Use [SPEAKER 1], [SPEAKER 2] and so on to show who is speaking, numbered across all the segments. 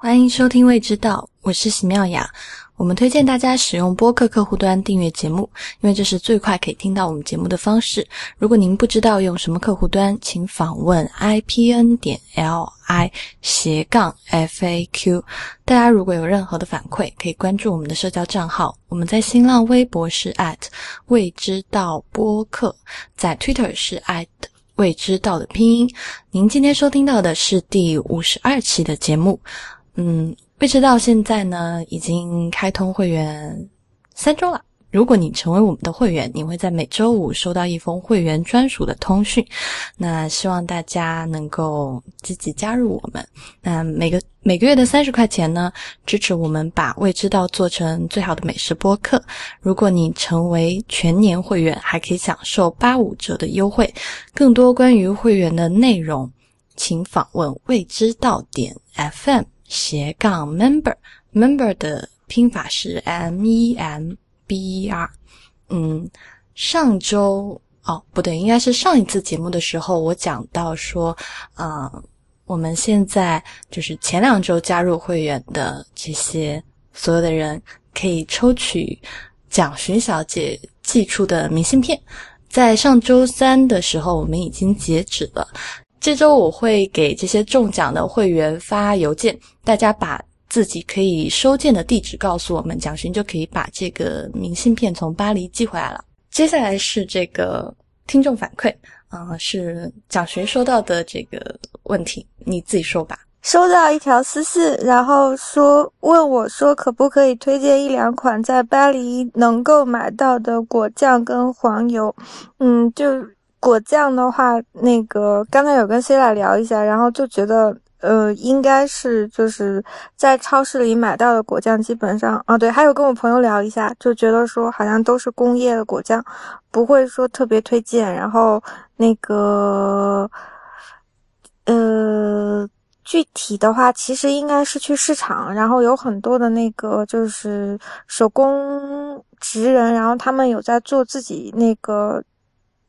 [SPEAKER 1] 欢迎收听《未知道》，我是喜妙雅。我们推荐大家使用播客客户端订阅节目，因为这是最快可以听到我们节目的方式。如果您不知道用什么客户端，请访问 i p n 点 l i 斜杠 f a q。大家如果有任何的反馈，可以关注我们的社交账号。我们在新浪微博是 at 未知道播客，在 Twitter 是 at 未知道的拼音。您今天收听到的是第五十二期的节目。嗯，未知道现在呢已经开通会员三周了。如果你成为我们的会员，你会在每周五收到一封会员专属的通讯。那希望大家能够积极加入我们。那每个每个月的三十块钱呢，支持我们把未知道做成最好的美食播客。如果你成为全年会员，还可以享受八五折的优惠。更多关于会员的内容，请访问未知道点 FM。斜杠 member，member 的拼法是 m e m b e r。嗯，上周哦不对，应该是上一次节目的时候，我讲到说，嗯，我们现在就是前两周加入会员的这些所有的人，可以抽取蒋寻小姐寄出的明信片。在上周三的时候，我们已经截止了。这周我会给这些中奖的会员发邮件，大家把自己可以收件的地址告诉我们，蒋勋就可以把这个明信片从巴黎寄回来了。接下来是这个听众反馈，啊，是蒋勋收到的这个问题，你自己说吧。
[SPEAKER 2] 收到一条私信，然后说问我说可不可以推荐一两款在巴黎能够买到的果酱跟黄油，嗯，就。果酱的话，那个刚才有跟 C 拉聊一下，然后就觉得，呃，应该是就是在超市里买到的果酱，基本上啊，对，还有跟我朋友聊一下，就觉得说好像都是工业的果酱，不会说特别推荐。然后那个，呃，具体的话，其实应该是去市场，然后有很多的那个就是手工职人，然后他们有在做自己那个。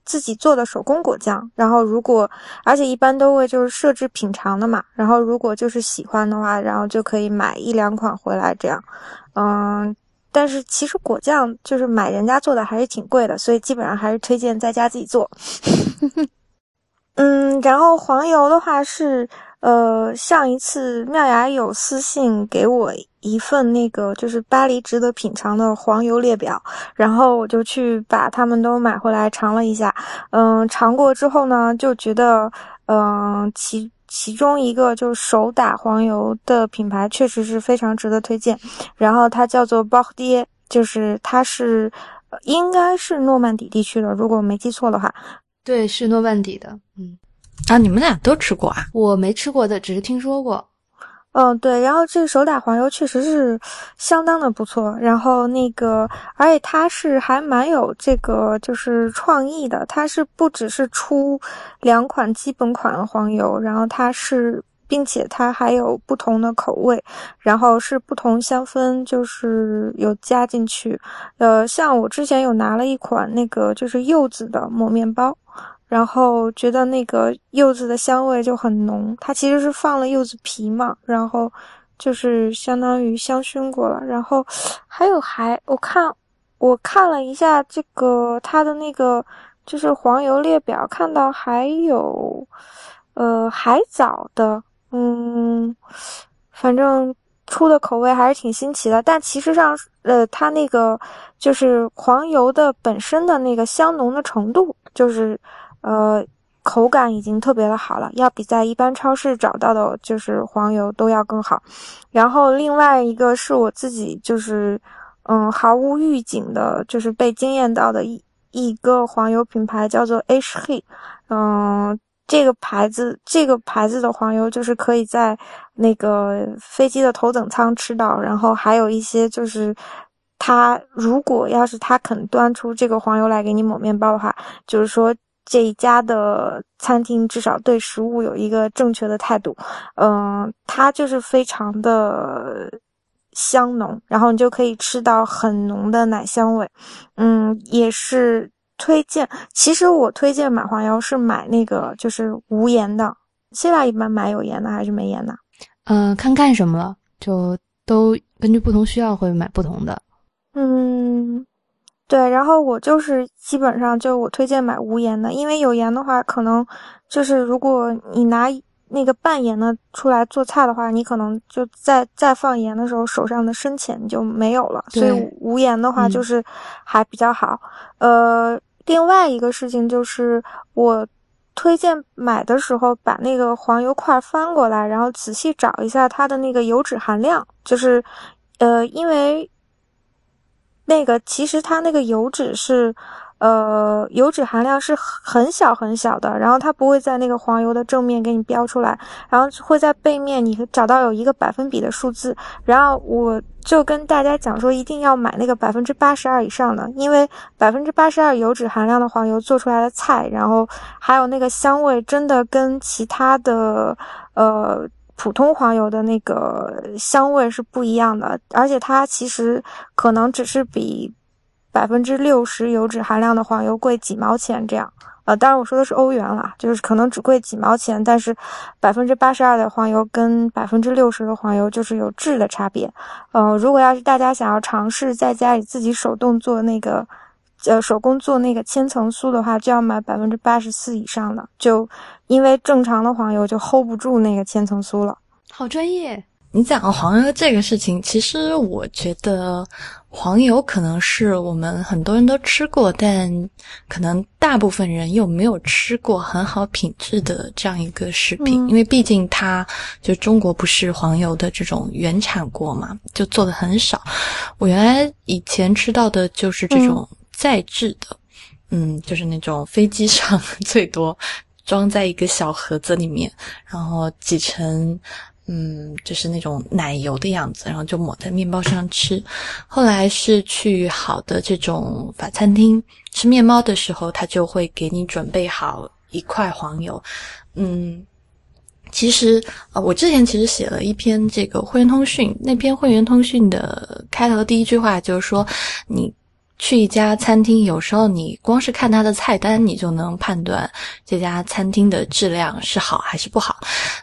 [SPEAKER 2] 自己做的手工果酱，然后如果，而且一般都会就是设置品尝的嘛，然后如果就是喜欢的话，然后就可以买一两款回来这样，嗯，但是其实果酱就是买人家做的还是挺贵的，所以基本上还是推荐在家自己做。嗯，然后黄油的话是。呃，上一次妙雅有私信给我一份那个就是巴黎值得品尝的黄油列表，然后我就去把它们都买回来尝了一下。嗯，尝过之后呢，就觉得，嗯，其其中一个就是手打黄油的品牌确实是非常值得推荐。然后它叫做包爹，就是它是应该是诺曼底地区的，如果我没记错的话。
[SPEAKER 3] 对，是诺曼底的，嗯。
[SPEAKER 1] 啊，你们俩都吃过啊？
[SPEAKER 3] 我没吃过的，只是听说过。
[SPEAKER 2] 嗯，对。然后这个手打黄油确实是相当的不错。然后那个，而且它是还蛮有这个就是创意的。它是不只是出两款基本款的黄油，然后它是，并且它还有不同的口味，然后是不同香氛，就是有加进去。呃，像我之前有拿了一款那个就是柚子的抹面包。然后觉得那个柚子的香味就很浓，它其实是放了柚子皮嘛，然后就是相当于香薰过了。然后 还有还我看我看了一下这个它的那个就是黄油列表，看到还有呃海藻的，嗯，反正出的口味还是挺新奇的。但其实上呃它那个就是黄油的本身的那个香浓的程度就是。呃，口感已经特别的好了，要比在一般超市找到的，就是黄油都要更好。然后另外一个是我自己就是，嗯，毫无预警的，就是被惊艳到的一一个黄油品牌叫做 H He，嗯，这个牌子这个牌子的黄油就是可以在那个飞机的头等舱吃到，然后还有一些就是，他如果要是他肯端出这个黄油来给你抹面包的话，就是说。这一家的餐厅至少对食物有一个正确的态度，嗯，它就是非常的香浓，然后你就可以吃到很浓的奶香味，嗯，也是推荐。其实我推荐买黄油是买那个就是无盐的，现在一般买有盐的还是没盐的？
[SPEAKER 3] 嗯，看干什么了，就都根据不同需要会买不同的。
[SPEAKER 2] 嗯，对。然后我就是基本上就我推荐买无盐的，因为有盐的话，可能就是如果你拿那个半盐的出来做菜的话，你可能就再再放盐的时候，手上的深浅就没有了。所以无盐的话就是还比较好。呃，另外一个事情就是我。推荐买的时候把那个黄油块翻过来，然后仔细找一下它的那个油脂含量，就是，呃，因为那个其实它那个油脂是。呃，油脂含量是很小很小的，然后它不会在那个黄油的正面给你标出来，然后会在背面你找到有一个百分比的数字，然后我就跟大家讲说，一定要买那个百分之八十二以上的，因为百分之八十二油脂含量的黄油做出来的菜，然后还有那个香味，真的跟其他的呃普通黄油的那个香味是不一样的，而且它其实可能只是比。百分之六十油脂含量的黄油贵几毛钱这样，呃，当然我说的是欧元啦，就是可能只贵几毛钱，但是百分之八十二的黄油跟百分之六十的黄油就是有质的差别。呃，如果要是大家想要尝试在家里自己手动做那个，呃，手工做那个千层酥的话，就要买百分之八十四以上的，就因为正常的黄油就 hold 不住那个千层酥了。
[SPEAKER 3] 好专业。
[SPEAKER 1] 你讲黄油这个事情，其实我觉得黄油可能是我们很多人都吃过，但可能大部分人又没有吃过很好品质的这样一个食品，因为毕竟它就中国不是黄油的这种原产国嘛，就做的很少。我原来以前吃到的就是这种再制的，嗯，就是那种飞机上 最多装在一个小盒子里面，然后挤成。嗯，就是那种奶油的样子，然后就抹在面包上吃。后来是去好的这种法餐厅吃面包的时候，他就会给你准备好一块黄油。嗯，其实啊，我之前其实写了一篇这个会员通讯，那篇会员通讯的开头第一句话就是说你。去一家餐厅，有时候你光是看它的菜单，你就能判断这家餐厅的质量是好还是不好。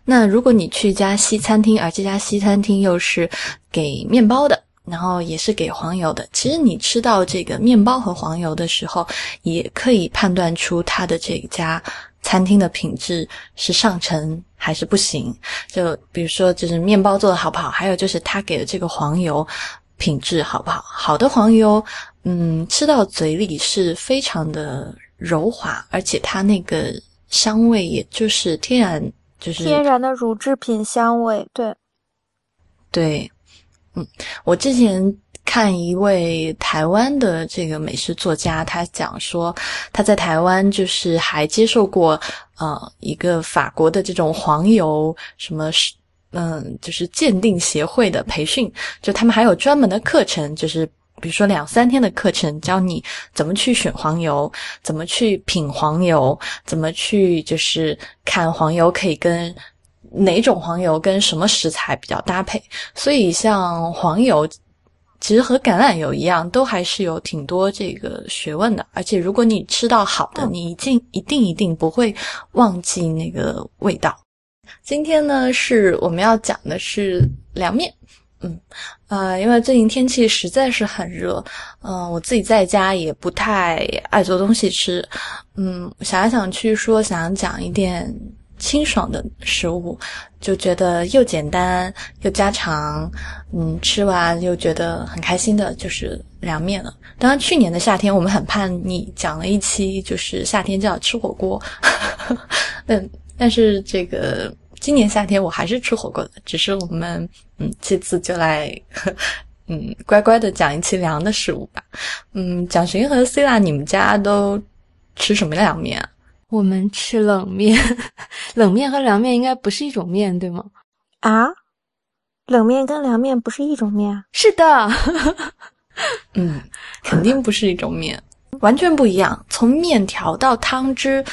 [SPEAKER 1] 那如果你去一家西餐厅，而这家西餐厅又是给面包的，然后也是给黄油的，其实你吃到这个面包和黄油的时候，也可以判断出它的这家餐厅的品质是上乘还是不行。就比如说，就是面包做的好不好，还有就是他给的这个黄油品质好不好。好的黄油。嗯，吃到嘴里是非常的柔滑，而且它那个香味，也就是天然，就是
[SPEAKER 2] 天然的乳制品香味。对，
[SPEAKER 1] 对，嗯，我之前看一位台湾的这个美食作家，他讲说他在台湾就是还接受过呃一个法国的这种黄油什么是嗯就是鉴定协会的培训，就他们还有专门的课程，就是。比如说两三天的课程，教你怎么去选黄油，怎么去品黄油，怎么去就是看黄油可以跟哪种黄油跟什么食材比较搭配。所以像黄油，其实和橄榄油一样，都还是有挺多这个学问的。而且如果你吃到好的，你一定一定一定不会忘记那个味道。今天呢，是我们要讲的是凉面。嗯，呃，因为最近天气实在是很热，嗯，我自己在家也不太爱做东西吃，嗯，想来想去说想讲一点清爽的食物，就觉得又简单又家常，嗯，吃完又觉得很开心的，就是凉面了。当然，去年的夏天我们很叛逆，讲了一期就是夏天就要吃火锅，嗯，但是这个。今年夏天我还是吃火锅的，只是我们嗯，这次就来 嗯乖乖的讲一期凉的食物吧。嗯，蒋寻和 C 拉，你们家都吃什么凉面啊？
[SPEAKER 3] 我们吃冷面，冷面和凉面应该不是一种面，对吗？
[SPEAKER 2] 啊，冷面跟凉面不是一种面？
[SPEAKER 3] 是的，
[SPEAKER 1] 嗯，肯定不是一种面，完全不一样。从面条到汤汁，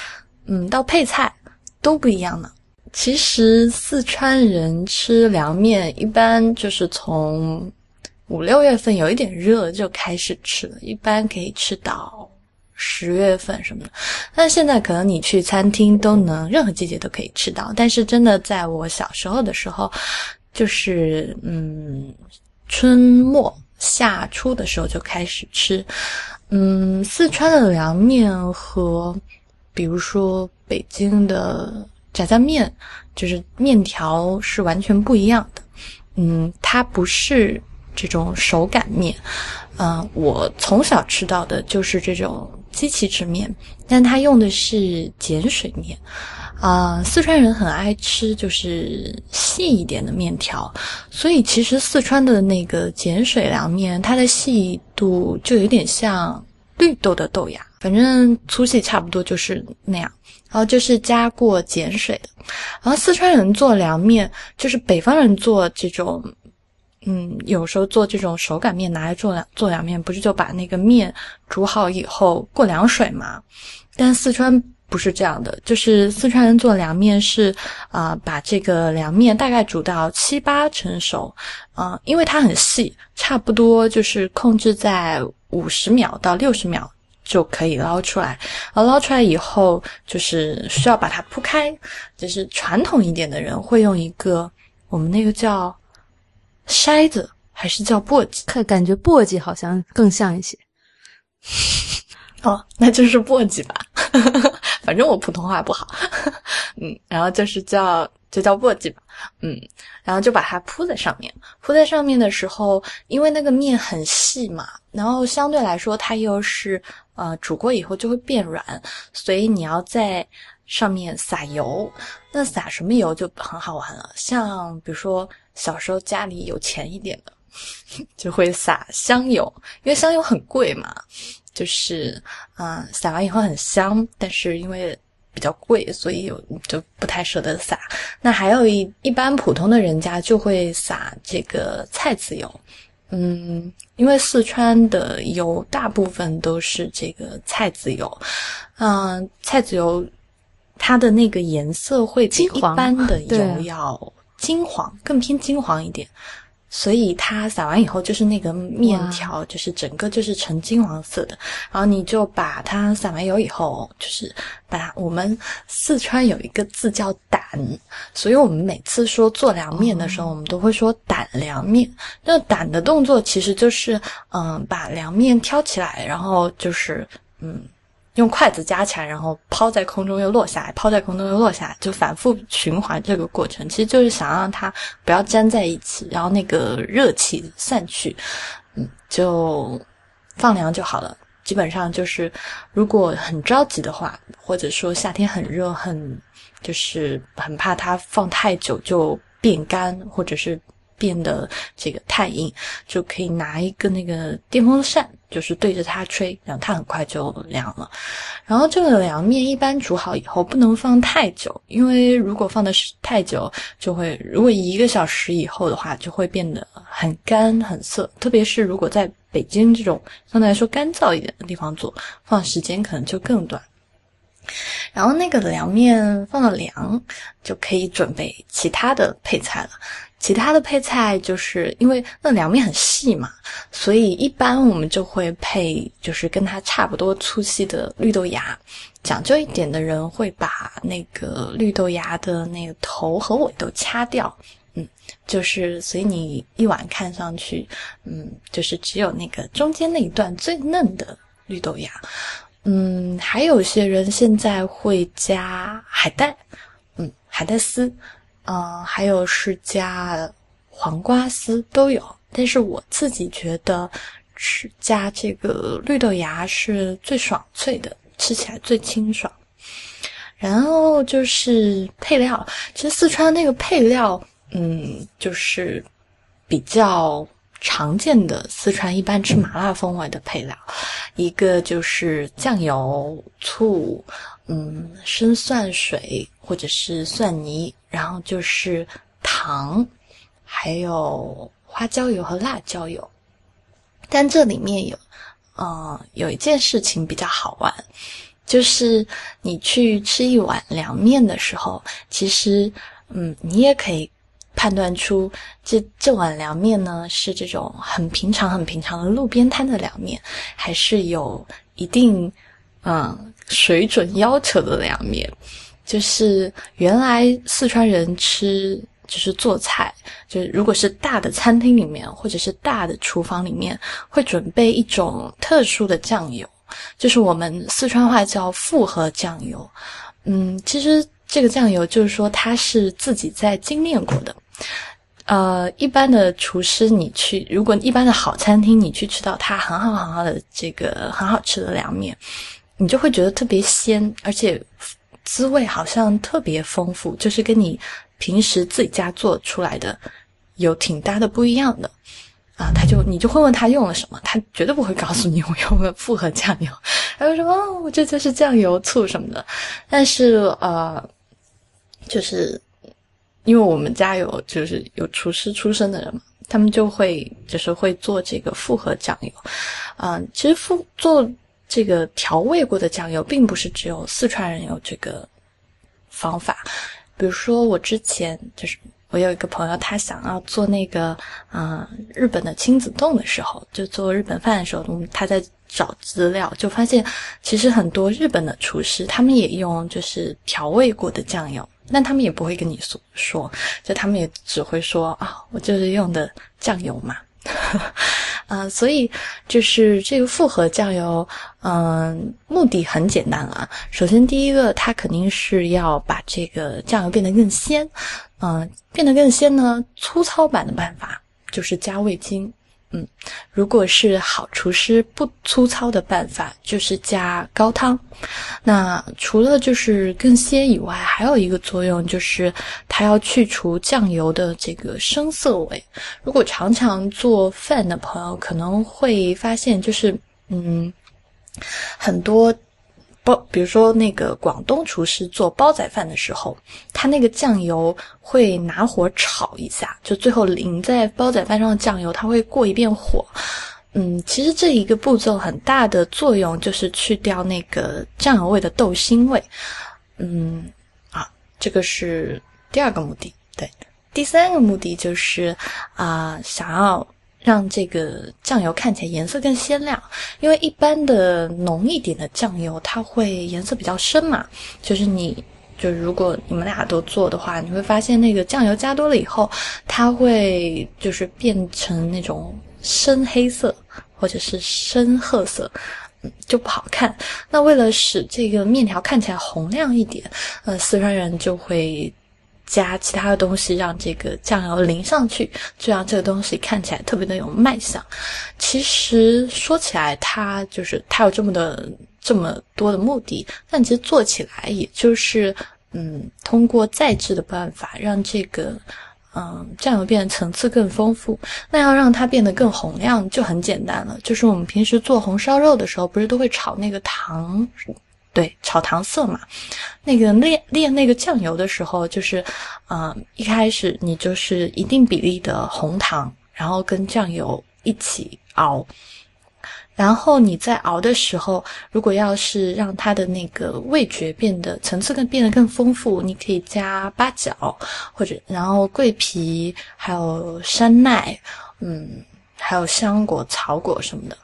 [SPEAKER 1] 嗯，到配菜都不一样呢。其实四川人吃凉面一般就是从五六月份有一点热就开始吃了，一般可以吃到十月份什么的。但现在可能你去餐厅都能任何季节都可以吃到。但是真的在我小时候的时候，就是嗯春末夏初的时候就开始吃。嗯，四川的凉面和比如说北京的炸酱面，就是面条是完全不一样的。嗯，它不是这种手擀面。嗯，我从小吃到的就是这种机器制面，但它用的是碱水面。啊，四川人很爱吃就是细一点的面条，所以其实四川的那个碱水凉面，它的细度就有点像绿豆的豆芽，反正粗细差不多就是那样。然后就是加过碱水的。然后四川人做凉面，就是北方人做这种。嗯，有时候做这种手擀面拿来做凉做凉面，不是就把那个面煮好以后过凉水吗？但四川不是这样的，就是四川人做凉面是啊，把这个凉面大概煮到七八成熟，啊，因为它很细，差不多就是控制在五十秒到六十秒就可以捞出来。而捞出来以后，就是需要把它铺开，就是传统一点的人会用一个我们那个叫。筛子还是叫簸箕？
[SPEAKER 3] 看感觉簸箕好像更像一些。
[SPEAKER 1] 哦，那就是簸箕吧。反正我普通话不好。嗯，然后就是叫就叫簸箕吧。嗯，然后就把它铺在上面。铺在上面的时候，因为那个面很细嘛，然后相对来说它又是呃煮过以后就会变软，所以你要在上面撒油。那撒什么油就很好玩了，像比如说。小时候家里有钱一点的，就会撒香油，因为香油很贵嘛，就是啊，撒完以后很香，但是因为比较贵，所以有就不太舍得撒。那还有一一般普通的人家就会撒这个菜籽油，嗯，因为四川的油大部分都是这个菜籽油，嗯，菜籽油它的那个颜色会比一般的 油要。金黄更偏金黄一点，所以它撒完以后就是那个面条，就是整个就是呈金黄色的。然后你就把它撒完油以后，就是把它。我们四川有一个字叫“胆”，所以我们每次说做凉面的时候，我们都会说“胆凉面”。那“胆”的动作其实就是嗯，把凉面挑起来，然后就是嗯。用筷子夹起来，然后抛在空中又落下来，抛在空中又落下来，就反复循环这个过程。其实就是想让它不要粘在一起，然后那个热气散去，嗯，就放凉就好了。基本上就是，如果很着急的话，或者说夏天很热，很就是很怕它放太久就变干，或者是。变得这个太硬，就可以拿一个那个电风扇，就是对着它吹，然后它很快就凉了。然后这个凉面一般煮好以后不能放太久，因为如果放的是太久，就会如果一个小时以后的话，就会变得很干很涩。特别是如果在北京这种相对来说干燥一点的地方做，放时间可能就更短。然后那个凉面放了凉，就可以准备其他的配菜了。其他的配菜就是因为那凉面很细嘛，所以一般我们就会配就是跟它差不多粗细的绿豆芽。讲究一点的人会把那个绿豆芽的那个头和尾都掐掉，嗯，就是所以你一碗看上去，嗯，就是只有那个中间那一段最嫩的绿豆芽。嗯，还有些人现在会加海带，嗯，海带丝。嗯，还有是加黄瓜丝都有，但是我自己觉得是加这个绿豆芽是最爽脆的，吃起来最清爽。然后就是配料，其实四川那个配料，嗯，就是比较常见的，四川一般吃麻辣风味的配料，一个就是酱油、醋。嗯，生蒜水或者是蒜泥，然后就是糖，还有花椒油和辣椒油。但这里面有，嗯，有一件事情比较好玩，就是你去吃一碗凉面的时候，其实，嗯，你也可以判断出这这碗凉面呢是这种很平常、很平常的路边摊的凉面，还是有一定，嗯。水准要求的凉面，就是原来四川人吃就是做菜，就是如果是大的餐厅里面或者是大的厨房里面，会准备一种特殊的酱油，就是我们四川话叫复合酱油。嗯，其实这个酱油就是说它是自己在精炼过的。呃，一般的厨师你去，如果一般的好餐厅你去吃到它很好很好的这个很好吃的凉面，你就会觉得特别鲜，而且滋味好像特别丰富，就是跟你平时自己家做出来的有挺大的不一样的。啊，他就你就会问他用了什么，他绝对不会告诉你 我用了复合酱油，他就说哦，这就是酱油、醋什么的。但是呃，就是因为我们家有就是有厨师出身的人嘛，他们就会就是会做这个复合酱油。啊，其实复做这个调味过的酱油，并不是只有四川人有这个方法。比如说我之前就是。我有一个朋友，他想要做那个，嗯，日本的亲子冻的时候，就做日本饭的时候，他在找资料，就发现其实很多日本的厨师，他们也用就是调味过的酱油，但他们也不会跟你说说，就他们也只会说啊，我就是用的酱油嘛。啊，所以就是这个复合酱油，嗯，目的很简单啊。首先，第一个，它肯定是要把这个酱油变得更鲜，嗯，变得更鲜呢。粗糙版的办法就是加味精。嗯，如果是好厨师不粗糙的办法，就是加高汤。那除了就是更鲜以外，还有一个作用就是它要去除酱油的这个生涩味。如果常常做饭的朋友可能会发现，就是嗯，很多。包，比如说那个广东厨师做煲仔饭的时候，他那个酱油会拿火炒一下，就最后淋在煲仔饭上的酱油，他会过一遍火。嗯，其实这一个步骤很大的作用就是去掉那个酱油味的豆腥味。嗯，啊，这个是第二个目的。对，第三个目的就是啊，想要。让这个酱油看起来颜色更鲜亮，因为一般的浓一点的酱油，它会颜色比较深嘛。就是你，就如果你们俩都做的话，你会发现那个酱油加多了以后，它会就是变成那种深黑色或者是深褐色，就不好看。那为了使这个面条看起来红亮一点，呃，四川人就会。加其他的东西，让这个酱油淋上去，就让这个东西看起来特别的有卖相。其实说起来，它就是它有这么的这么多的目的，但其实做起来也就是嗯，通过再制的办法，让这个嗯酱油变得层次更丰富。那要让它变得更红亮，就很简单了，就是我们平时做红烧肉的时候，不是都会炒那个糖。对，炒糖色嘛，那个炼炼那个酱油的时候，就是，嗯，一开始你就是一定比例的红糖，然后跟酱油一起熬，然后你在熬的时候，如果要是让它的那个味觉变得层次更变得更丰富，你可以加八角或者然后桂皮，还有山奈，嗯，还有香果、草果什么的，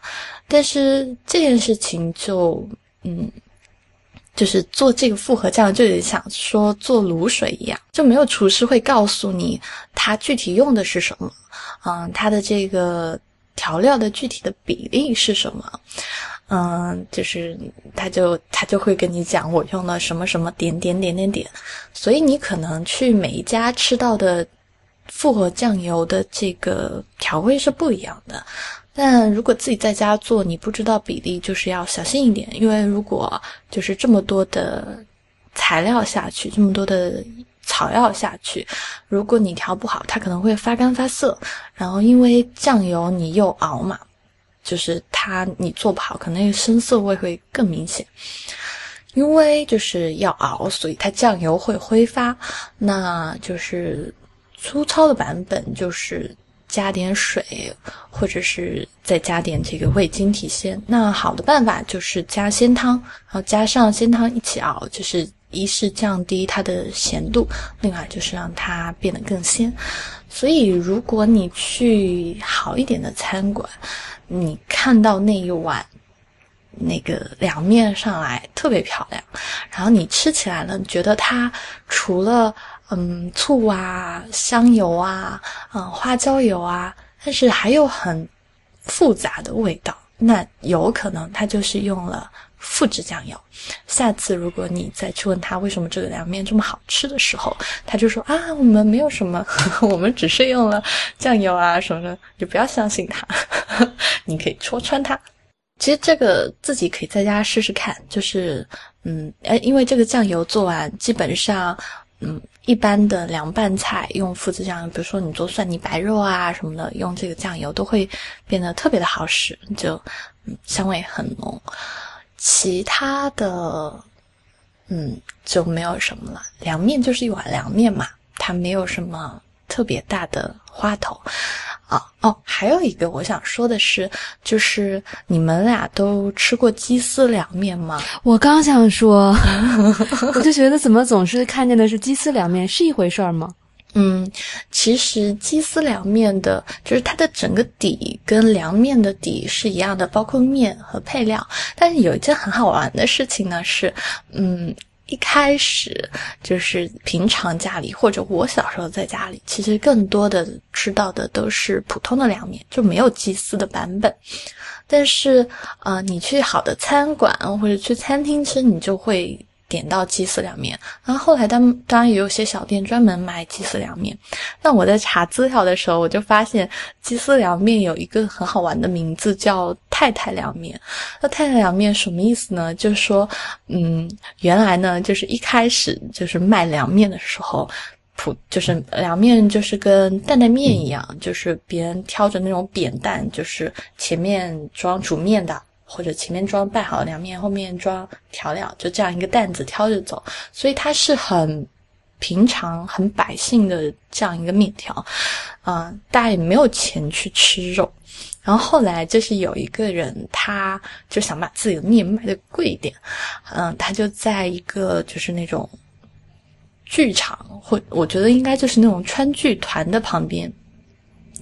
[SPEAKER 1] 但是这件事情就，嗯。就是做这个复合酱，就得想说做卤水一样，就没有厨师会告诉你它具体用的是什么，嗯，它的这个调料的具体的比例是什么，嗯，就是他就他就会跟你讲我用了什么什么点点点点点，所以你可能去每一家吃到的复合酱油的这个调味是不一样的。但如果自己在家做，你不知道比例，就是要小心一点，因为如果就是这么多的材料下去，这么多的草药下去，如果你调不好，它可能会发干发涩。然后因为酱油你又熬嘛，就是它你做不好，可能深色味会更明显。因为就是要熬，所以它酱油会挥发。那就是粗糙的版本就是。加点水，或者是再加点这个味精提鲜。那好的办法就是加鲜汤，然后加上鲜汤一起熬，就是一是降低它的咸度，另外就是让它变得更鲜。所以如果你去好一点的餐馆，你看到那一碗那个凉面上来特别漂亮，然后你吃起来呢，觉得它除了嗯醋啊、香油啊、嗯花椒油啊，但是还有很复杂的味道。那有可能他就是用了复制酱油。下次如果你再去问他为什么这个凉面这么好吃的时候，他就说啊，我们没有什么，我们只是用了酱油啊什么的，就不要相信他，你可以戳穿他。其实这个自己可以在家试试看，就是嗯，哎，因为这个酱油做完，基本上嗯，一般的凉拌菜用复制酱，比如说你做蒜泥白肉啊什么的，用这个酱油都会变得特别的好使，就香味很浓。其他的嗯就没有什么了，凉面就是一碗凉面嘛，它没有什么特别大的花头。啊哦，还有一个我想说的是，就是你们俩都吃过鸡丝凉面吗？
[SPEAKER 3] 我刚想说，我就觉得怎么总是看见的是鸡丝凉面，是一回事儿吗？
[SPEAKER 1] 嗯，其实鸡丝凉面的，就是它的整个底跟凉面的底是一样的，包括面和配料。但是有一件很好玩的事情呢，是嗯。一开始就是平常家里，或者我小时候在家里，其实更多的吃到的都是普通的凉面，就没有鸡丝的版本。但是，呃，你去好的餐馆或者去餐厅吃，你就会。点到鸡丝凉面，然后后来当当然也有些小店专门卖鸡丝凉面。那我在查资料的时候，我就发现鸡丝凉面有一个很好玩的名字，叫太太凉面。那太太凉面什么意思呢？就是说，嗯，原来呢，就是一开始就是卖凉面的时候，普就是凉面就是跟担担面一样，就是别人挑着那种扁担，就是前面装煮面的。或者前面装拌好凉面，后面装调料，就这样一个担子挑着走，所以它是很平常、很百姓的这样一个面条，嗯，大家也没有钱去吃肉。然后后来就是有一个人，他就想把自己的面卖的贵一点，嗯，他就在一个就是那种剧场，或我觉得应该就是那种川剧团的旁边。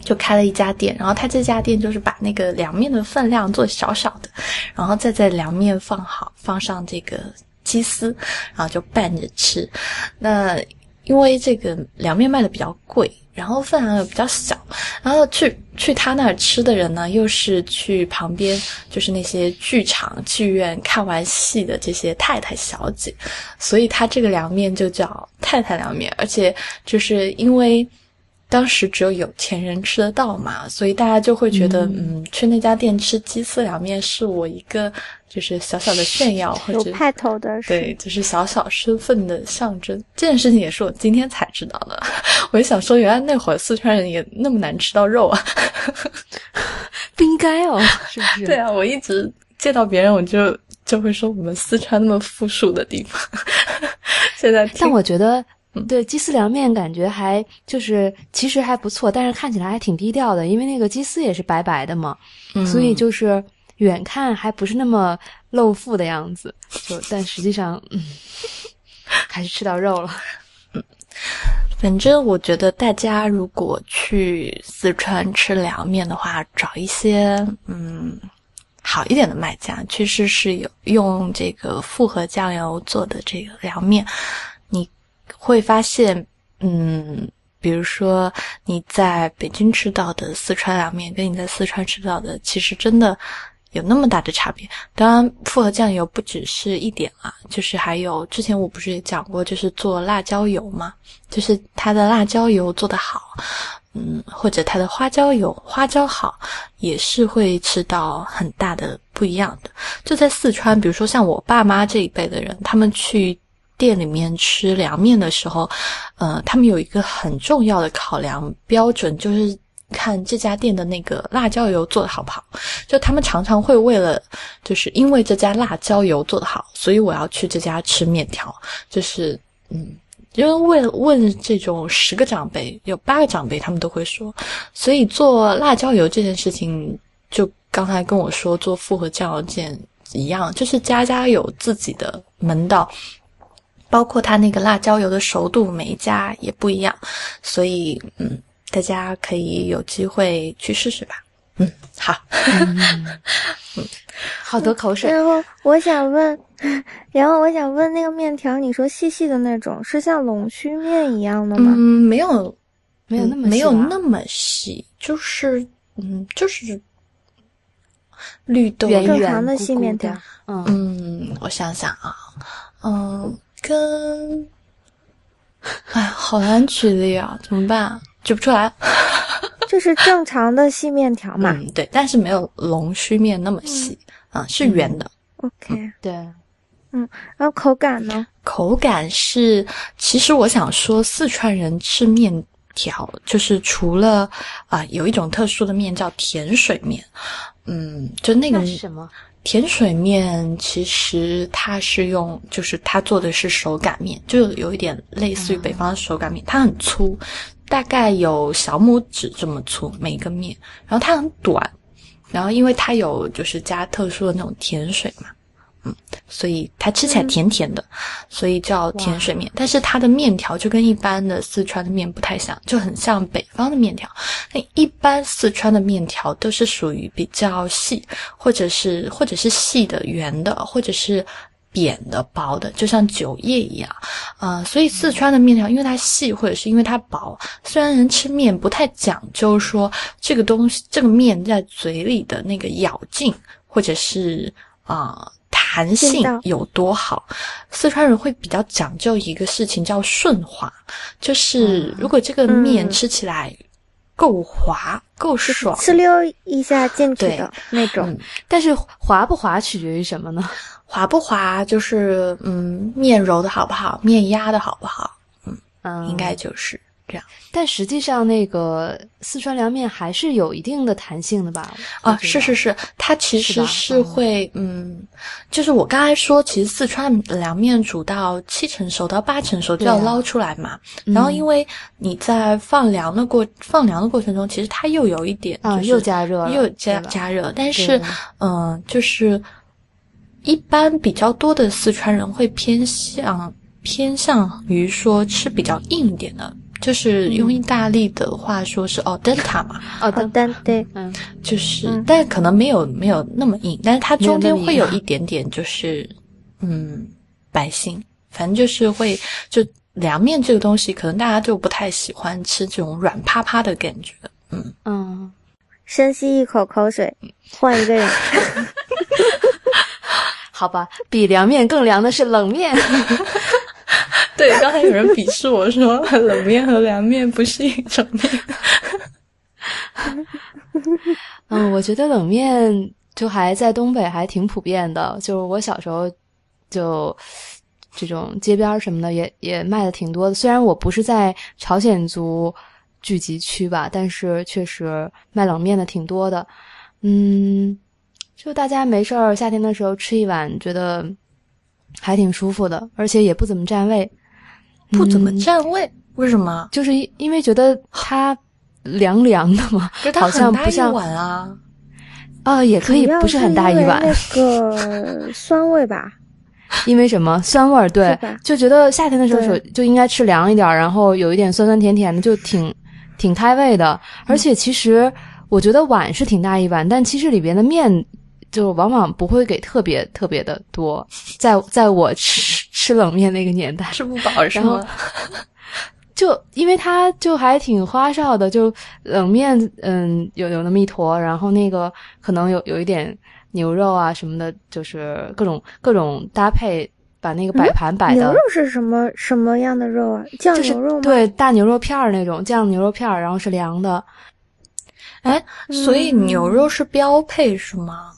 [SPEAKER 1] 就开了一家店，然后他这家店就是把那个凉面的分量做小小的，然后再在凉面放好，放上这个鸡丝，然后就拌着吃。那因为这个凉面卖的比较贵，然后份量又比较小，然后去去他那儿吃的人呢，又是去旁边就是那些剧场剧院看完戏的这些太太小姐，所以他这个凉面就叫太太凉面，而且就是因为。当时只有有钱人吃得到嘛，所以大家就会觉得，嗯，去那家店吃鸡丝凉面是我一个就是小小的炫耀，或者
[SPEAKER 2] 有派头的，
[SPEAKER 1] 对，就是小小身份的象征。这件事情也是我今天才知道的。我就想说，原来那会儿四川人也那么难吃到肉啊，
[SPEAKER 3] 不应该哦，是不是？
[SPEAKER 1] 对啊，我一直见到别人，我就就会说我们四川那么富庶的地方。现在，
[SPEAKER 3] 但我觉得。对鸡丝凉面感觉还就是其实还不错，但是看起来还挺低调的，因为那个鸡丝也是白白的嘛，所以就是远看还不是那么露腹的样子。就但实际上，嗯，还是吃到肉了。
[SPEAKER 1] 嗯，反正我觉得大家如果去四川吃凉面的话，找一些嗯好一点的卖家，确实是有用这个复合酱油做的这个凉面。你会发现，嗯，比如说你在北京吃到的四川凉面，跟你在四川吃到的，其实真的有那么大的差别。当然，复合酱油不只是一点啊，就是还有之前我不是也讲过，就是做辣椒油嘛，就是它的辣椒油做得好，嗯，或者它的花椒油花椒好，也是会吃到很大的不一样的。就在四川，比如说像我爸妈这一辈的人，他们去。店里面吃凉面的时候，呃，他们有一个很重要的考量标准，就是看这家店的那个辣椒油做的好不好。就他们常常会为了，就是因为这家辣椒油做的好，所以我要去这家吃面条。就是，嗯，因为问问这种十个长辈，有八个长辈他们都会说，所以做辣椒油这件事情，就刚才跟我说做复合酱油件一样，就是家家有自己的门道。包括它那个辣椒油的熟度，每一家也不一样，所以嗯，大家可以有机会去试试吧。嗯，好，
[SPEAKER 3] 好多口水。
[SPEAKER 2] 然后我想问，然后我想问那个面条，你说细细的那种，是像龙须面一样的吗？
[SPEAKER 1] 嗯，没有，
[SPEAKER 3] 没有那么
[SPEAKER 1] 没有那么细，就是嗯，就是绿豆
[SPEAKER 3] 圆圆
[SPEAKER 2] 正常的细面条
[SPEAKER 3] 嗯，
[SPEAKER 1] 嗯，我想想啊，嗯，跟，哎，好难举例啊，怎么办？举不出来。
[SPEAKER 2] 就是正常的细面条嘛。
[SPEAKER 1] 嗯，对，但是没有龙须面那么细啊、是圆的。
[SPEAKER 2] OK，
[SPEAKER 3] 对，嗯
[SPEAKER 2] 然后口感呢？
[SPEAKER 1] 口感是，其实我想说，四川人吃面条，就是除了啊、有一种特殊的面叫甜水面，嗯，就那个
[SPEAKER 3] 那是什么？
[SPEAKER 1] 甜水面其实它是用，就是它做的是手擀面，就有一点类似于北方的手擀面，它很粗，大概有小拇指这么粗每一个面，然后它很短，然后因为它有就是加特殊的那种甜水嘛，嗯，所以它吃起来甜甜的，所以叫甜水面。但是它的面条就跟一般的四川的面不太像，就很像北方的面条。那一般四川的面条都是属于比较细，或者是或者是细的、圆的，或者是扁的、薄的，就像酒液一样。呃，所以四川的面条因为它细，或者是因为它薄，虽然人吃面不太讲究说这个东西这个面在嘴里的那个咬劲，或者是啊。呃弹性有多好？四川人会比较讲究一个事情叫顺滑，就是如果这个面
[SPEAKER 2] 嗯
[SPEAKER 1] 吃起来够滑、够爽，
[SPEAKER 2] 哧溜一下进去的那种。
[SPEAKER 1] 嗯
[SPEAKER 3] 但是滑不滑取决于什么呢？
[SPEAKER 1] 滑不滑，就是嗯，面揉的好不好，面压的好不好，
[SPEAKER 3] 嗯，
[SPEAKER 1] 应该就是这样
[SPEAKER 3] 但实际上，那个四川凉面还是有一定的弹性的吧？
[SPEAKER 1] 啊。是是是，它其实
[SPEAKER 3] 是
[SPEAKER 1] 会嗯，就是我刚才说，其实四川凉面煮到七成熟到八成熟就要捞出来嘛。然后因为你在放凉的过放凉的过程中，其实它又有一点
[SPEAKER 3] 啊，
[SPEAKER 1] 就是
[SPEAKER 3] 又加热，
[SPEAKER 1] 又加加热，但是嗯、呃就是一般比较多的四川人会偏向偏向于说吃比较硬一点的，就是用意大利的话说是哦 denta 嘛，
[SPEAKER 3] 哦，
[SPEAKER 2] 好
[SPEAKER 3] 等，
[SPEAKER 2] 的，对，
[SPEAKER 3] 嗯，
[SPEAKER 1] 就是、
[SPEAKER 2] 嗯。
[SPEAKER 1] 但可能没有没有那么硬，但是它中间会有一点点就是嗯白心，反正就是会就凉面这个东西，可能大家就不太喜欢吃这种软趴趴的感觉，嗯。
[SPEAKER 3] 嗯，
[SPEAKER 2] 深吸一口口水，换一个人。
[SPEAKER 3] 好吧，比凉面更凉的是冷面。
[SPEAKER 1] 对，刚才有人鄙视我说冷面和凉面不是一种面。
[SPEAKER 3] 嗯，我觉得冷面就还在东北还挺普遍的，就是我小时候就这种街边什么的也也卖的挺多的。虽然我不是在朝鲜族聚集区吧，但是确实卖冷面的挺多的。嗯，就大家没事儿夏天的时候吃一碗，觉得还挺舒服的，而且也不怎么占位。
[SPEAKER 1] 不怎么
[SPEAKER 3] 嗯
[SPEAKER 1] 占位，为什么？
[SPEAKER 3] 就是因因为觉得它凉凉的嘛，
[SPEAKER 1] 可是它
[SPEAKER 3] 好像
[SPEAKER 1] 很大一
[SPEAKER 3] 不像
[SPEAKER 1] 碗啊。
[SPEAKER 3] 啊，也可以不是很大一碗，
[SPEAKER 2] 那个酸味吧。
[SPEAKER 3] 因为什么酸味儿？对，就觉得夏天的时候就就应该吃凉一点儿，然后有一点酸酸甜甜的，就挺挺开胃的。而且其实我觉得碗是挺大一碗，但其实里边的面就往往不会给特别特别的多。在在我吃吃冷面那个年代，
[SPEAKER 1] 吃不饱是
[SPEAKER 3] 然后
[SPEAKER 1] 吗？
[SPEAKER 3] 就因为它就还挺花哨的，就冷面，嗯，有有那么一坨，然后那个可能有有一点牛肉啊什么的，就是各种各种搭配，把那个摆盘摆的、
[SPEAKER 2] 牛肉是什么什么样的肉啊？酱牛肉吗？
[SPEAKER 3] 对大牛肉片儿那种酱牛肉片儿，然后是凉的。
[SPEAKER 1] 哎，所以
[SPEAKER 2] 嗯
[SPEAKER 1] 牛肉是标配是吗？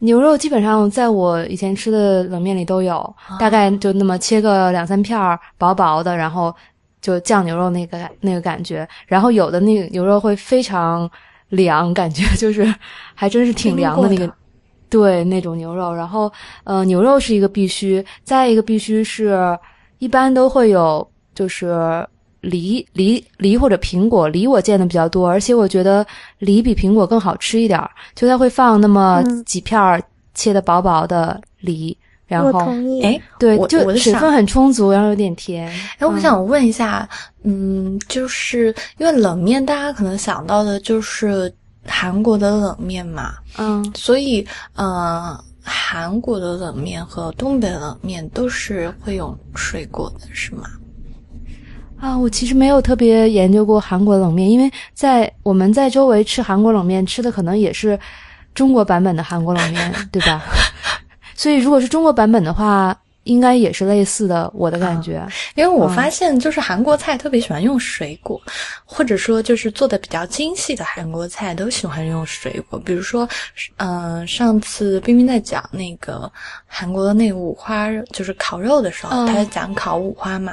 [SPEAKER 3] 牛肉基本上在我以前吃的冷面里都有，大概就那么切个两三片儿，薄薄的，然后就酱牛肉那个那个感觉。然后有的那个牛肉会非常凉，感觉就是 还真是挺凉的那个。对，那种牛肉。然后呃，牛肉是一个必须，再一个必须是一般都会有就是。梨梨梨或者苹果，梨我见的比较多，而且我觉得梨比苹果更好吃一点儿。就它会放那么
[SPEAKER 2] 嗯
[SPEAKER 3] 几片儿切的薄薄的梨，然后。
[SPEAKER 1] 哎，
[SPEAKER 3] 对，
[SPEAKER 1] 我
[SPEAKER 3] 就水分很充足，然后有点甜。
[SPEAKER 1] 哎，我想问一下，嗯，就是因为冷面，大家可能想到的就是韩国的冷面嘛，
[SPEAKER 3] 嗯，
[SPEAKER 1] 所以呃，韩国的冷面和东北冷面都是会用水果的，是吗？
[SPEAKER 3] 啊，我其实没有特别研究过韩国冷面，因为在我们在周围吃韩国冷面吃的可能也是中国版本的韩国冷面，对吧？所以如果是中国版本的话。应该也是类似的，我的感觉，
[SPEAKER 1] 因为我发现就是韩国菜特别喜欢用水果，或者说就是做的比较精细的韩国菜都喜欢用水果，比如说，嗯，上次冰冰在讲那个韩国的那个五花，就是烤肉的时候，他在讲烤五花嘛，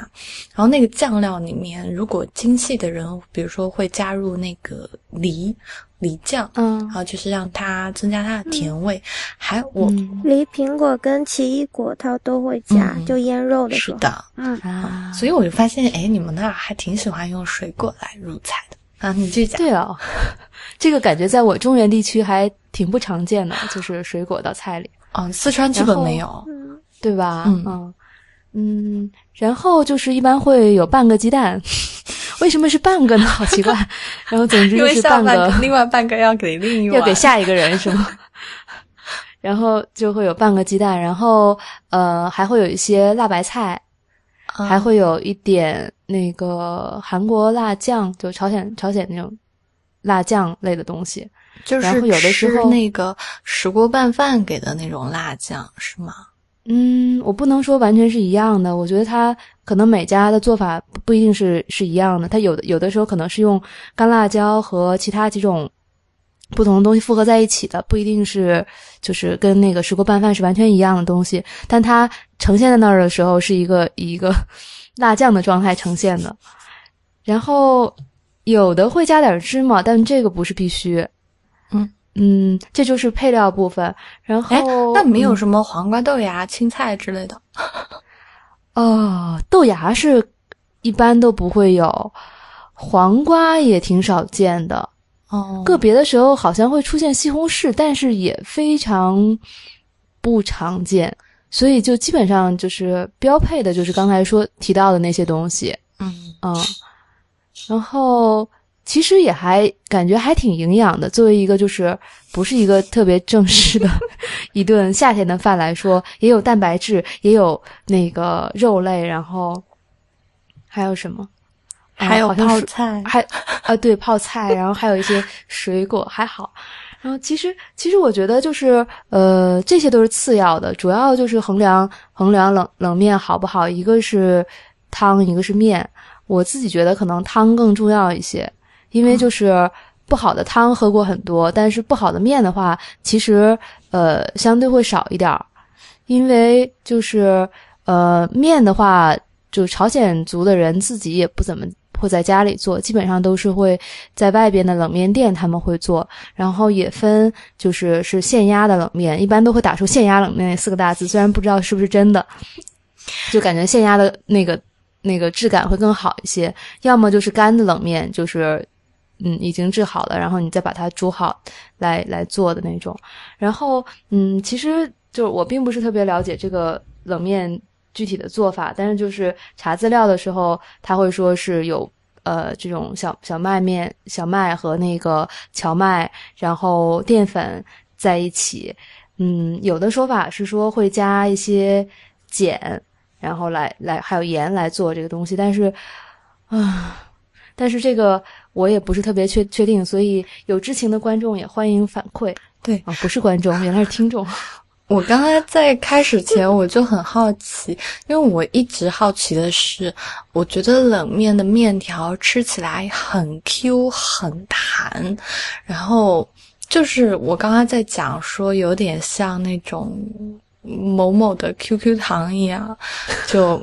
[SPEAKER 1] 然后那个酱料里面，如果精细的人，比如说会加入那个梨。梨酱，嗯，然后就是让它增加它的甜味。还我
[SPEAKER 2] 梨、苹果跟奇异果，它都会加，就腌肉的
[SPEAKER 1] 时候。是的，
[SPEAKER 2] 嗯
[SPEAKER 1] 啊，所以我就发现，哎，你们那儿还挺喜欢用水果来入菜的啊。你继续讲。
[SPEAKER 3] 对哦，这个感觉在我中原地区还挺不常见的，就是水果到菜里。
[SPEAKER 1] 嗯，四川基本没有，
[SPEAKER 3] 对吧？嗯嗯，然后就是一般会有半个鸡蛋。为什么是半个呢？好奇怪。然后总之就是半个，
[SPEAKER 1] 另外半个要给另一，
[SPEAKER 3] 要给下一个人是吗？然后就会有半个鸡蛋，然后呃还会有一些辣白菜，还会有一点那个韩国辣酱，就朝鲜朝鲜那种辣酱类的东西。
[SPEAKER 1] 就是
[SPEAKER 3] 有的时候
[SPEAKER 1] 那个石锅拌饭给的那种辣酱是吗？
[SPEAKER 3] 嗯，我不能说完全是一样的。我觉得它可能每家的做法不一定是是一样的。它有的有的时候可能是用干辣椒和其他几种不同的东西复合在一起的，不一定是就是跟那个石锅拌饭是完全一样的东西。但它呈现在那儿的时候是一个以一个 辣酱的状态呈现的。然后有的会加点芝麻，但这个不是必须。
[SPEAKER 1] 嗯。
[SPEAKER 3] 嗯，这就是配料部分。然后，
[SPEAKER 1] 那没有什么黄瓜、豆芽、青菜之类的。
[SPEAKER 3] 哦，豆芽是一般都不会有，黄瓜也挺少见的。
[SPEAKER 1] 哦，
[SPEAKER 3] 个别的时候好像会出现西红柿，但是也非常不常见。所以就基本上就是标配的，就是刚才说提到的那些东西。
[SPEAKER 1] 嗯
[SPEAKER 3] 嗯，然后。其实也还感觉还挺营养的。作为一个就是不是一个特别正式的 一顿夏天的饭来说，也有蛋白质，也有那个肉类，然后还有什么？
[SPEAKER 1] 还有泡菜，
[SPEAKER 3] 还啊对泡菜，然后还有一些水果，还好。然后其实其实我觉得就是呃这些都是次要的，主要就是衡量衡量冷冷面好不好。一个是汤，一个是面。我自己觉得可能汤更重要一些。因为就是不好的汤喝过很多，但是不好的面的话，其实呃相对会少一点儿。因为就是呃面的话，就朝鲜族的人自己也不怎么会在家里做，基本上都是会在外边的冷面店他们会做。然后也分就是是现压的冷面，一般都会打出“现压冷面”那四个大字，虽然不知道是不是真的，就感觉现压的那个那个质感会更好一些。要么就是干的冷面，就是。嗯，已经制好了，然后你再把它煮好，来来做的那种。然后，嗯，其实就我并不是特别了解这个冷面具体的做法，但是就是查资料的时候，他会说是有呃这种小小麦面、小麦和那个荞麦，然后淀粉在一起。嗯，有的说法是说会加一些碱，然后来来还有盐来做这个东西，但是啊。但是这个我也不是特别确确定，所以有知情的观众也欢迎反馈。
[SPEAKER 1] 对
[SPEAKER 3] 啊，不是观众，原来是听众。
[SPEAKER 1] 我刚刚在开始前我就很好奇，因为我一直好奇的是，我觉得冷面的面条吃起来很 Q 很弹，然后就是我刚刚在讲说有点像那种某某的 QQ 糖一样，就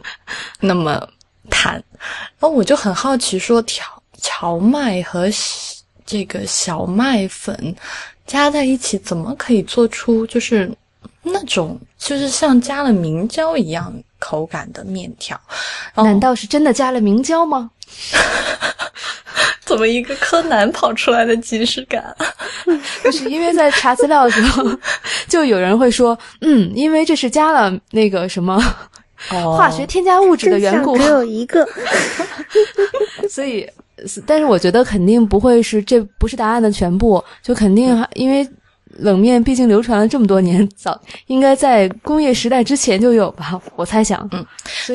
[SPEAKER 1] 那么。弹，然后我就很好奇，说荞荞麦和这个小麦粉加在一起，怎么可以做出就是那种就是像加了明胶一样口感的面条？
[SPEAKER 3] 难道是真的加了明胶吗？
[SPEAKER 1] 怎么一个柯南跑出来的即视感？
[SPEAKER 3] 就是因为在查资料的时候，就有人会说，嗯，因为这是加了那个什么。化学添加物质的缘故，
[SPEAKER 2] 只有一个，
[SPEAKER 3] 所以但是我觉得肯定不会是，这不是答案的全部，就肯定因为冷面毕竟流传了这么多年，早应该在工业时代之前就有吧，我猜想。
[SPEAKER 1] 嗯，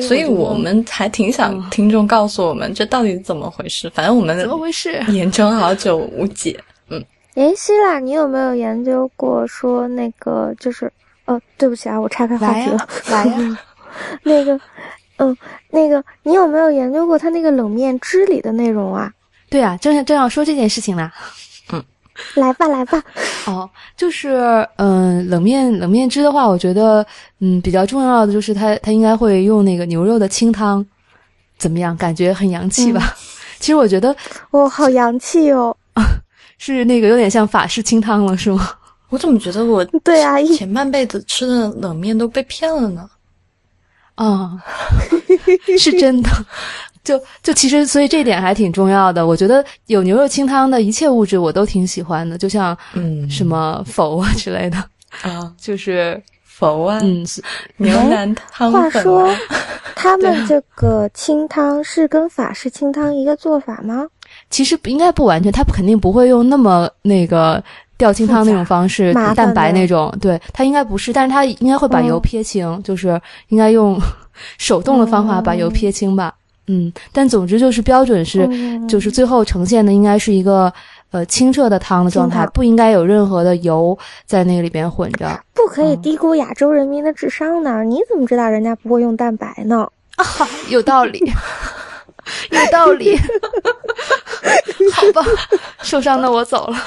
[SPEAKER 1] 所以我们还挺想听众告诉我们这到底怎么回事。反正我们
[SPEAKER 3] 怎么回事，
[SPEAKER 1] 研究好久无解。嗯，
[SPEAKER 2] 诶，希腊，你有没有研究过说那个就是，哦，对不起啊，我岔开话题了，
[SPEAKER 3] 来呀，
[SPEAKER 2] 那个。嗯，那个，你有没有研究过它那个冷面汁里的内容啊？
[SPEAKER 3] 对啊，正正要说这件事情呢。
[SPEAKER 1] 嗯，
[SPEAKER 2] 来吧，来吧。
[SPEAKER 3] 哦，就是，嗯，冷面冷面汁的话，我觉得，嗯，比较重要的就是它它应该会用那个牛肉的清汤，怎么样？感觉很洋气吧？其实我觉得，
[SPEAKER 2] 哦，好洋气哦。
[SPEAKER 3] 是那个有点像法式清汤了，是吗？
[SPEAKER 1] 我怎么觉得我
[SPEAKER 2] 对啊，
[SPEAKER 1] 前半辈子吃的冷面都被骗了呢？
[SPEAKER 3] 啊，是真的，就就其实，所以这点还挺重要的。我觉得有牛肉清汤的一切物质我都挺喜欢的，就像
[SPEAKER 1] 嗯。
[SPEAKER 3] 什么否啊之类的。
[SPEAKER 1] 啊，
[SPEAKER 3] 就是
[SPEAKER 1] 否啊，
[SPEAKER 3] 嗯，
[SPEAKER 1] 牛腩汤
[SPEAKER 2] 话说，他们这个清汤是跟法式清汤一个做法吗？
[SPEAKER 3] 其实应该不完全，他肯定不会用那么那个。吊清汤那种方式，蛋白那种，对它应该不是，但是它应该会把油撇清，就是应该用 手动的方法把油撇清吧。嗯，但总之就是标准是，就是最后呈现的应该是一个呃清澈的汤的状态，不应该有任何的油在那个里边混着。
[SPEAKER 2] 不可以低估亚洲人民的智商呢？你怎么知道人家不会用蛋白呢？
[SPEAKER 3] 啊，有道理。有道理，好吧，受伤的我走了。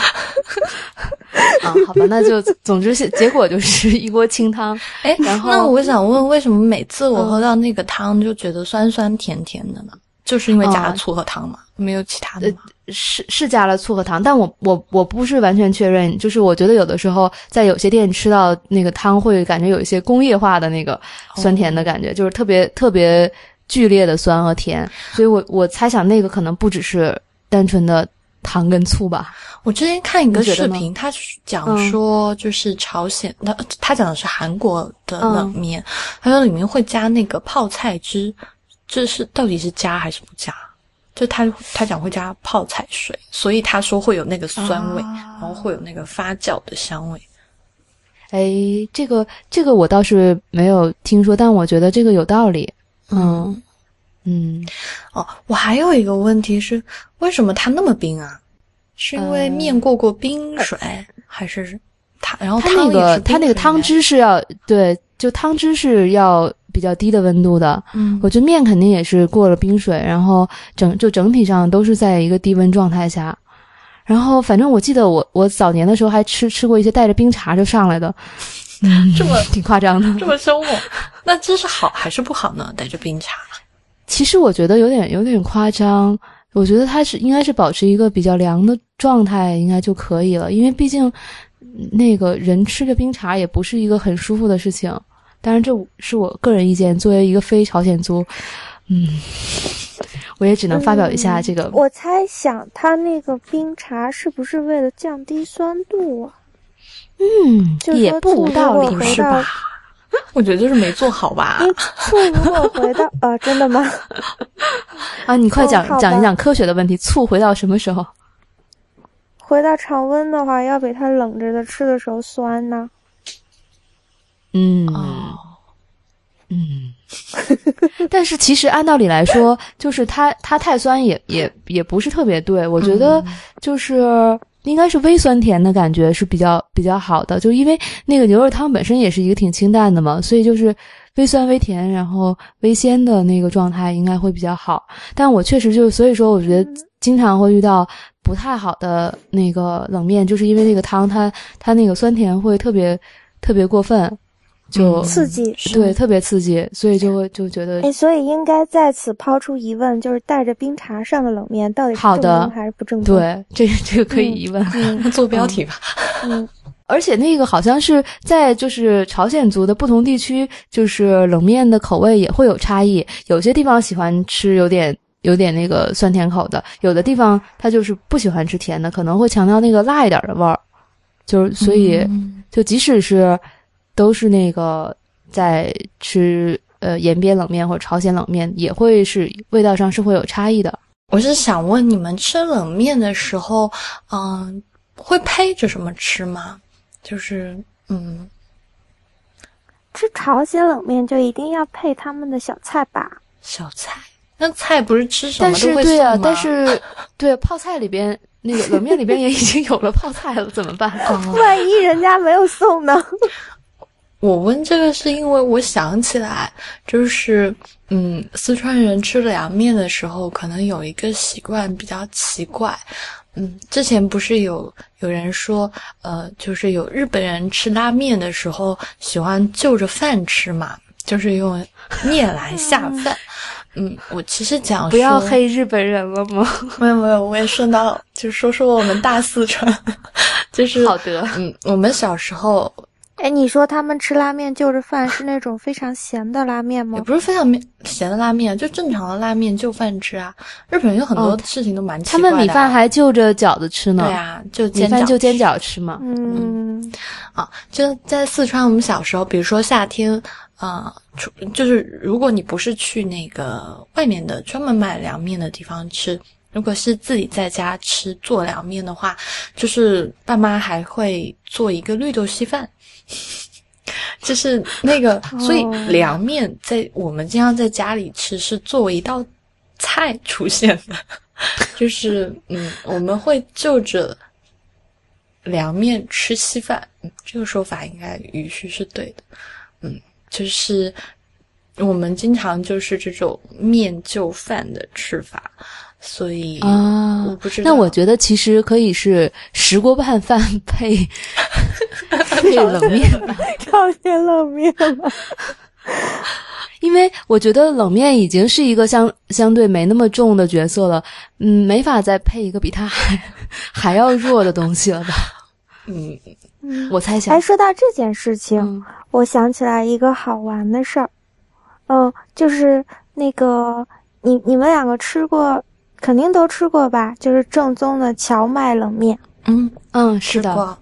[SPEAKER 3] 啊，好吧，那就总之是结果就是一锅清汤。
[SPEAKER 1] 哎，
[SPEAKER 3] 然后
[SPEAKER 1] 那我想问，为什么每次我喝到那个汤就觉得酸酸甜甜的呢？就是因为加了醋和糖吗？没有其他的？
[SPEAKER 3] 是是加了醋和糖，但我我我不是完全确认。就是我觉得有的时候在有些店吃到那个汤，会感觉有一些工业化的那个酸甜的感觉，就是特别特别。剧烈的酸和甜，所以我我猜想那个可能不只是单纯的糖跟醋吧。
[SPEAKER 1] 我之前看一个视频，他讲说就是朝鲜，他他讲的是韩国的冷面，他说里面会加那个泡菜汁，这是到底是加还是不加？就他他讲会加泡菜水，所以他说会有那个酸味，然后会有那个发酵的香味。
[SPEAKER 3] 哎，这个这个我倒是没有听说，但我觉得这个有道理。嗯嗯，
[SPEAKER 1] 哦，我还有一个问题是，为什么它那么冰啊？是因为面过过冰水，还是它？然后
[SPEAKER 3] 它那个它那个汤汁是要对，就汤汁是要比较低的温度的。
[SPEAKER 1] 嗯，
[SPEAKER 3] 我觉得面肯定也是过了冰水，然后整就整体上都是在一个低温状态下。然后反正我记得我我早年的时候还吃吃过一些带着冰碴就上来的。
[SPEAKER 1] 这么
[SPEAKER 3] 挺夸张的，
[SPEAKER 1] 这么凶猛，那这是好还是不好呢？带着冰茶，
[SPEAKER 3] 其实我觉得有点有点夸张。我觉得它是应该是保持一个比较凉的状态，应该就可以了。因为毕竟那个人吃着冰茶也不是一个很舒服的事情。当然，这是我个人意见。作为一个非朝鲜族，嗯，我也只能发表一下这个。
[SPEAKER 2] 我猜想，他那个冰茶是不是为了降低酸度啊？
[SPEAKER 3] 嗯，也不无道理，
[SPEAKER 1] 是吧？我觉得就是没做好吧。
[SPEAKER 2] 醋如果回到啊，真的吗？
[SPEAKER 3] 啊，你快讲讲一讲科学的问题。醋回到什么时候？
[SPEAKER 2] 回到常温的话，要比它冷着的吃的时候酸呢。
[SPEAKER 3] 嗯，嗯。但是其实按道理来说，就是它它太酸也也也不是特别对。我觉得就是。应该是微酸甜的感觉是比较比较好的，就因为那个牛肉汤本身也是一个挺清淡的嘛，所以就是微酸微甜，然后微鲜的那个状态应该会比较好。但我确实就，所以说我觉得经常会遇到不太好的那个冷面，就是因为那个汤它它那个酸甜会特别特别过分。就
[SPEAKER 2] 刺激，
[SPEAKER 3] 对，特别刺激，所以就会就觉得，
[SPEAKER 2] 哎，所以应该在此抛出疑问，就是带着冰茶上的冷面到底是正宗还是不正宗？
[SPEAKER 3] 对，这个这个可以疑问，
[SPEAKER 1] 做标题吧。
[SPEAKER 2] 嗯，
[SPEAKER 3] 而且那个好像是在就是朝鲜族的不同地区，就是冷面的口味也会有差异，有些地方喜欢吃有点有点那个酸甜口的，有的地方他就是不喜欢吃甜的，可能会强调那个辣一点的味儿，就是所以就即使是。都是那个在吃呃延边冷面或者朝鲜冷面，也会是味道上是会有差异的。
[SPEAKER 1] 我是想问你们吃冷面的时候，嗯，会配着什么吃吗？就是嗯，
[SPEAKER 2] 吃朝鲜冷面就一定要配他们的小菜吧？
[SPEAKER 1] 小菜？那菜不是吃什么
[SPEAKER 3] 但是
[SPEAKER 1] 都会
[SPEAKER 3] 对啊，
[SPEAKER 1] 送吗
[SPEAKER 3] 但是对泡菜里边那个冷面里边也已经有了泡菜了，怎么办？
[SPEAKER 1] 哦
[SPEAKER 2] 万一人家没有送呢？
[SPEAKER 1] 我问这个是因为我想起来，就是嗯，四川人吃凉面的时候，可能有一个习惯比较奇怪。嗯，之前不是有有人说，呃，就是有日本人吃拉面的时候喜欢就着饭吃嘛，就是用面来下饭。嗯，我其实讲
[SPEAKER 3] 不要黑日本人了吗？
[SPEAKER 1] 没有没有，我也顺道就说说我们大四川，就是
[SPEAKER 3] 好的，
[SPEAKER 1] 嗯，我们小时候
[SPEAKER 2] 哎，你说他们吃拉面就着饭是那种非常咸的拉面吗
[SPEAKER 1] 也？不是非常面咸的拉面，就正常的拉面就饭吃啊。日本人有很多
[SPEAKER 3] 哦
[SPEAKER 1] 事情都蛮奇
[SPEAKER 3] 他
[SPEAKER 1] 怪的、他
[SPEAKER 3] 们米饭还就着饺子吃呢。
[SPEAKER 1] 对啊，就
[SPEAKER 3] 米
[SPEAKER 1] 煎饺
[SPEAKER 3] 饭就煎饺吃嘛。
[SPEAKER 2] 嗯，
[SPEAKER 1] 啊。就在四川，我们小时候，比如说夏天，啊、出就是如果你不是去那个外面的专门卖凉面的地方吃。如果是自己在家吃做凉面的话，就是爸妈还会做一个绿豆稀饭，就是那个，所以凉面在我们经常在家里吃是作为一道菜出现的，就是嗯，我们会就着凉面吃稀饭，这个说法应该语序是对的，嗯，就是我们经常就是这种面就饭的吃法，所以
[SPEAKER 3] 啊
[SPEAKER 1] 我不知道，
[SPEAKER 3] 那我觉得其实可以是石锅拌饭配 配冷面吧，
[SPEAKER 2] 朝鲜冷面吧。
[SPEAKER 3] 因为我觉得冷面已经是一个相相对没那么重的角色了，嗯，没法再配一个比它还还要弱的东西了吧？
[SPEAKER 1] 嗯，
[SPEAKER 2] 嗯，
[SPEAKER 3] 我猜想。
[SPEAKER 2] 哎，，说到这件事情，
[SPEAKER 3] 嗯。
[SPEAKER 2] 我想起来一个好玩的事儿，嗯，就是那个你你们两个吃过，肯定都吃过吧？就是正宗的荞麦冷面，
[SPEAKER 1] 嗯，
[SPEAKER 3] 嗯，是的，
[SPEAKER 1] 吃过，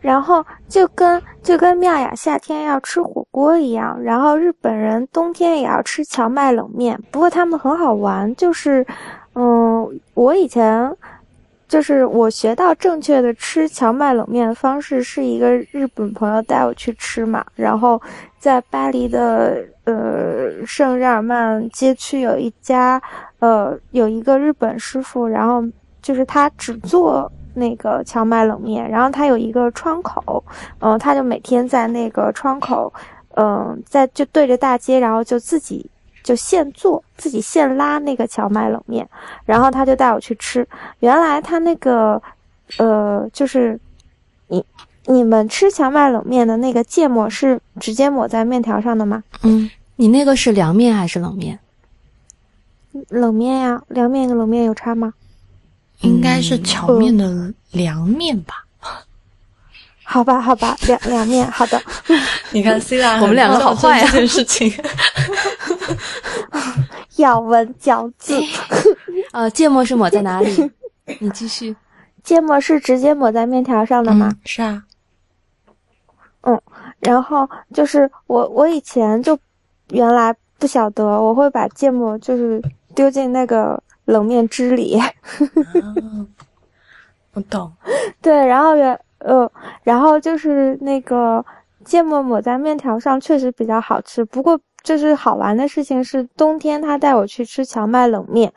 [SPEAKER 2] 然后就跟就跟妙雅夏天要吃火锅一样，然后日本人冬天也要吃荞麦冷面。不过他们很好玩，就是，嗯，我以前就是我学到正确的吃荞麦冷面的方式，是一个日本朋友带我去吃嘛，然后在巴黎的呃圣日耳曼街区有一家呃有一个日本师傅，然后就是他只做那个荞麦冷面，然后他有一个窗口，嗯、他就每天在那个窗口，嗯、在就对着大街，然后就自己就现做，自己现拉那个荞麦冷面，然后他就带我去吃。原来他那个，呃，就是你你们吃荞麦冷面的那个芥末是直接抹在面条上的吗？
[SPEAKER 1] 嗯，
[SPEAKER 3] 你那个是凉面还是冷面？
[SPEAKER 2] 冷面呀，凉面跟冷面有差吗？
[SPEAKER 1] 应该是荞面的凉面吧？
[SPEAKER 2] 好吧，好吧，凉凉面，好的。
[SPEAKER 1] 你看 C 拉，
[SPEAKER 3] 我们两个好坏啊
[SPEAKER 1] 这件事情。
[SPEAKER 2] 咬文嚼字，
[SPEAKER 3] 呃，芥末是抹在哪里？你继续。
[SPEAKER 2] 芥末是直接抹在面条上的吗？
[SPEAKER 1] 嗯，是啊，嗯
[SPEAKER 2] 然后就是我，我以前就原来不晓得，我会把芥末就是丢进那个冷面汁里，
[SPEAKER 1] 啊我懂。
[SPEAKER 2] 对，然后原呃，然后就是那个芥末抹在面条上确实比较好吃。不过就是好玩的事情是，冬天他带我去吃荞麦冷面，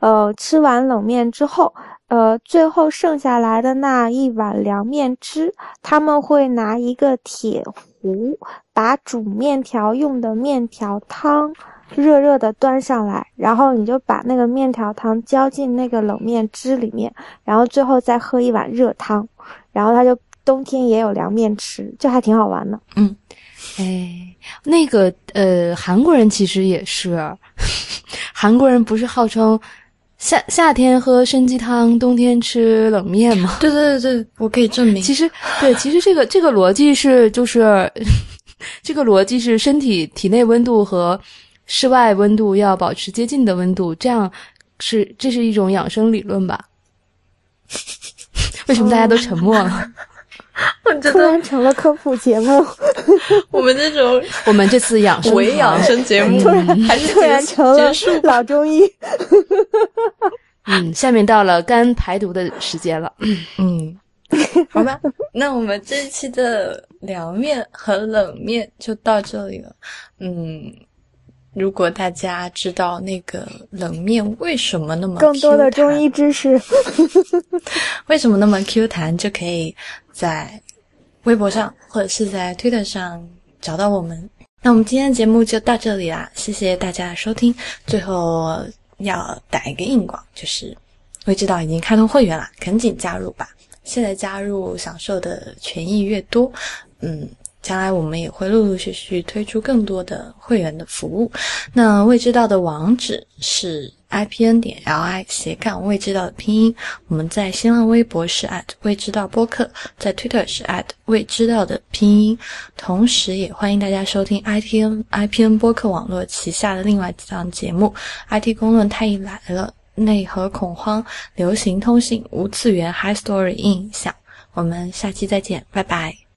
[SPEAKER 2] 呃，吃完冷面之后，呃，最后剩下来的那一碗凉面汁，他们会拿一个铁壶，把煮面条用的面条汤热热的端上来，然后你就把那个面条汤浇进那个冷面汁里面，然后最后再喝一碗热汤，然后他就冬天也有凉面吃，就还挺好玩的。
[SPEAKER 3] 嗯哎，那个呃，韩国人其实也是，韩国人不是号称夏夏天喝参鸡汤，冬天吃冷面吗？
[SPEAKER 1] 对对对对，我可以证明。
[SPEAKER 3] 其实对，其实这个这个逻辑是就是 这个逻辑是身体体内温度和室外温度要保持接近的温度，这样是这是一种养生理论吧？为什么大家都沉默了？
[SPEAKER 2] 突然成了科普节目。
[SPEAKER 1] 我们这种
[SPEAKER 3] 我们这次养生
[SPEAKER 1] 伪养生节目，还是
[SPEAKER 2] 突然成了老中医。
[SPEAKER 3] 嗯，下面到了肝排毒的时间了。
[SPEAKER 1] 嗯，好吧，那我们这一期的凉面和冷面就到这里了。嗯。如果大家知道那个冷面为什么那么
[SPEAKER 2] 更多的中医知识，
[SPEAKER 1] 为什么那么 Q 弹，就可以在微博上或者是在 Twitter 上找到我们。那我们今天的节目就到这里啦，谢谢大家的收听。最后要打一个硬广，就是未知道已经开通会员了，赶紧加入吧！现在加入，享受的权益越多，嗯。将来我们也会陆陆续续推出更多的会员的服务。那未知道的网址是 i p n 点 l i 斜杠未知道的拼音。我们在新浪微博是未知道播客，在 Twitter 是未知道的拼音。同时，也欢迎大家收听 i t n i p n 播客网络旗下的另外几档节目：IT 公论太医来了、内核恐慌、流行通信、无次元 High Story 印象。我们下期再见，拜拜。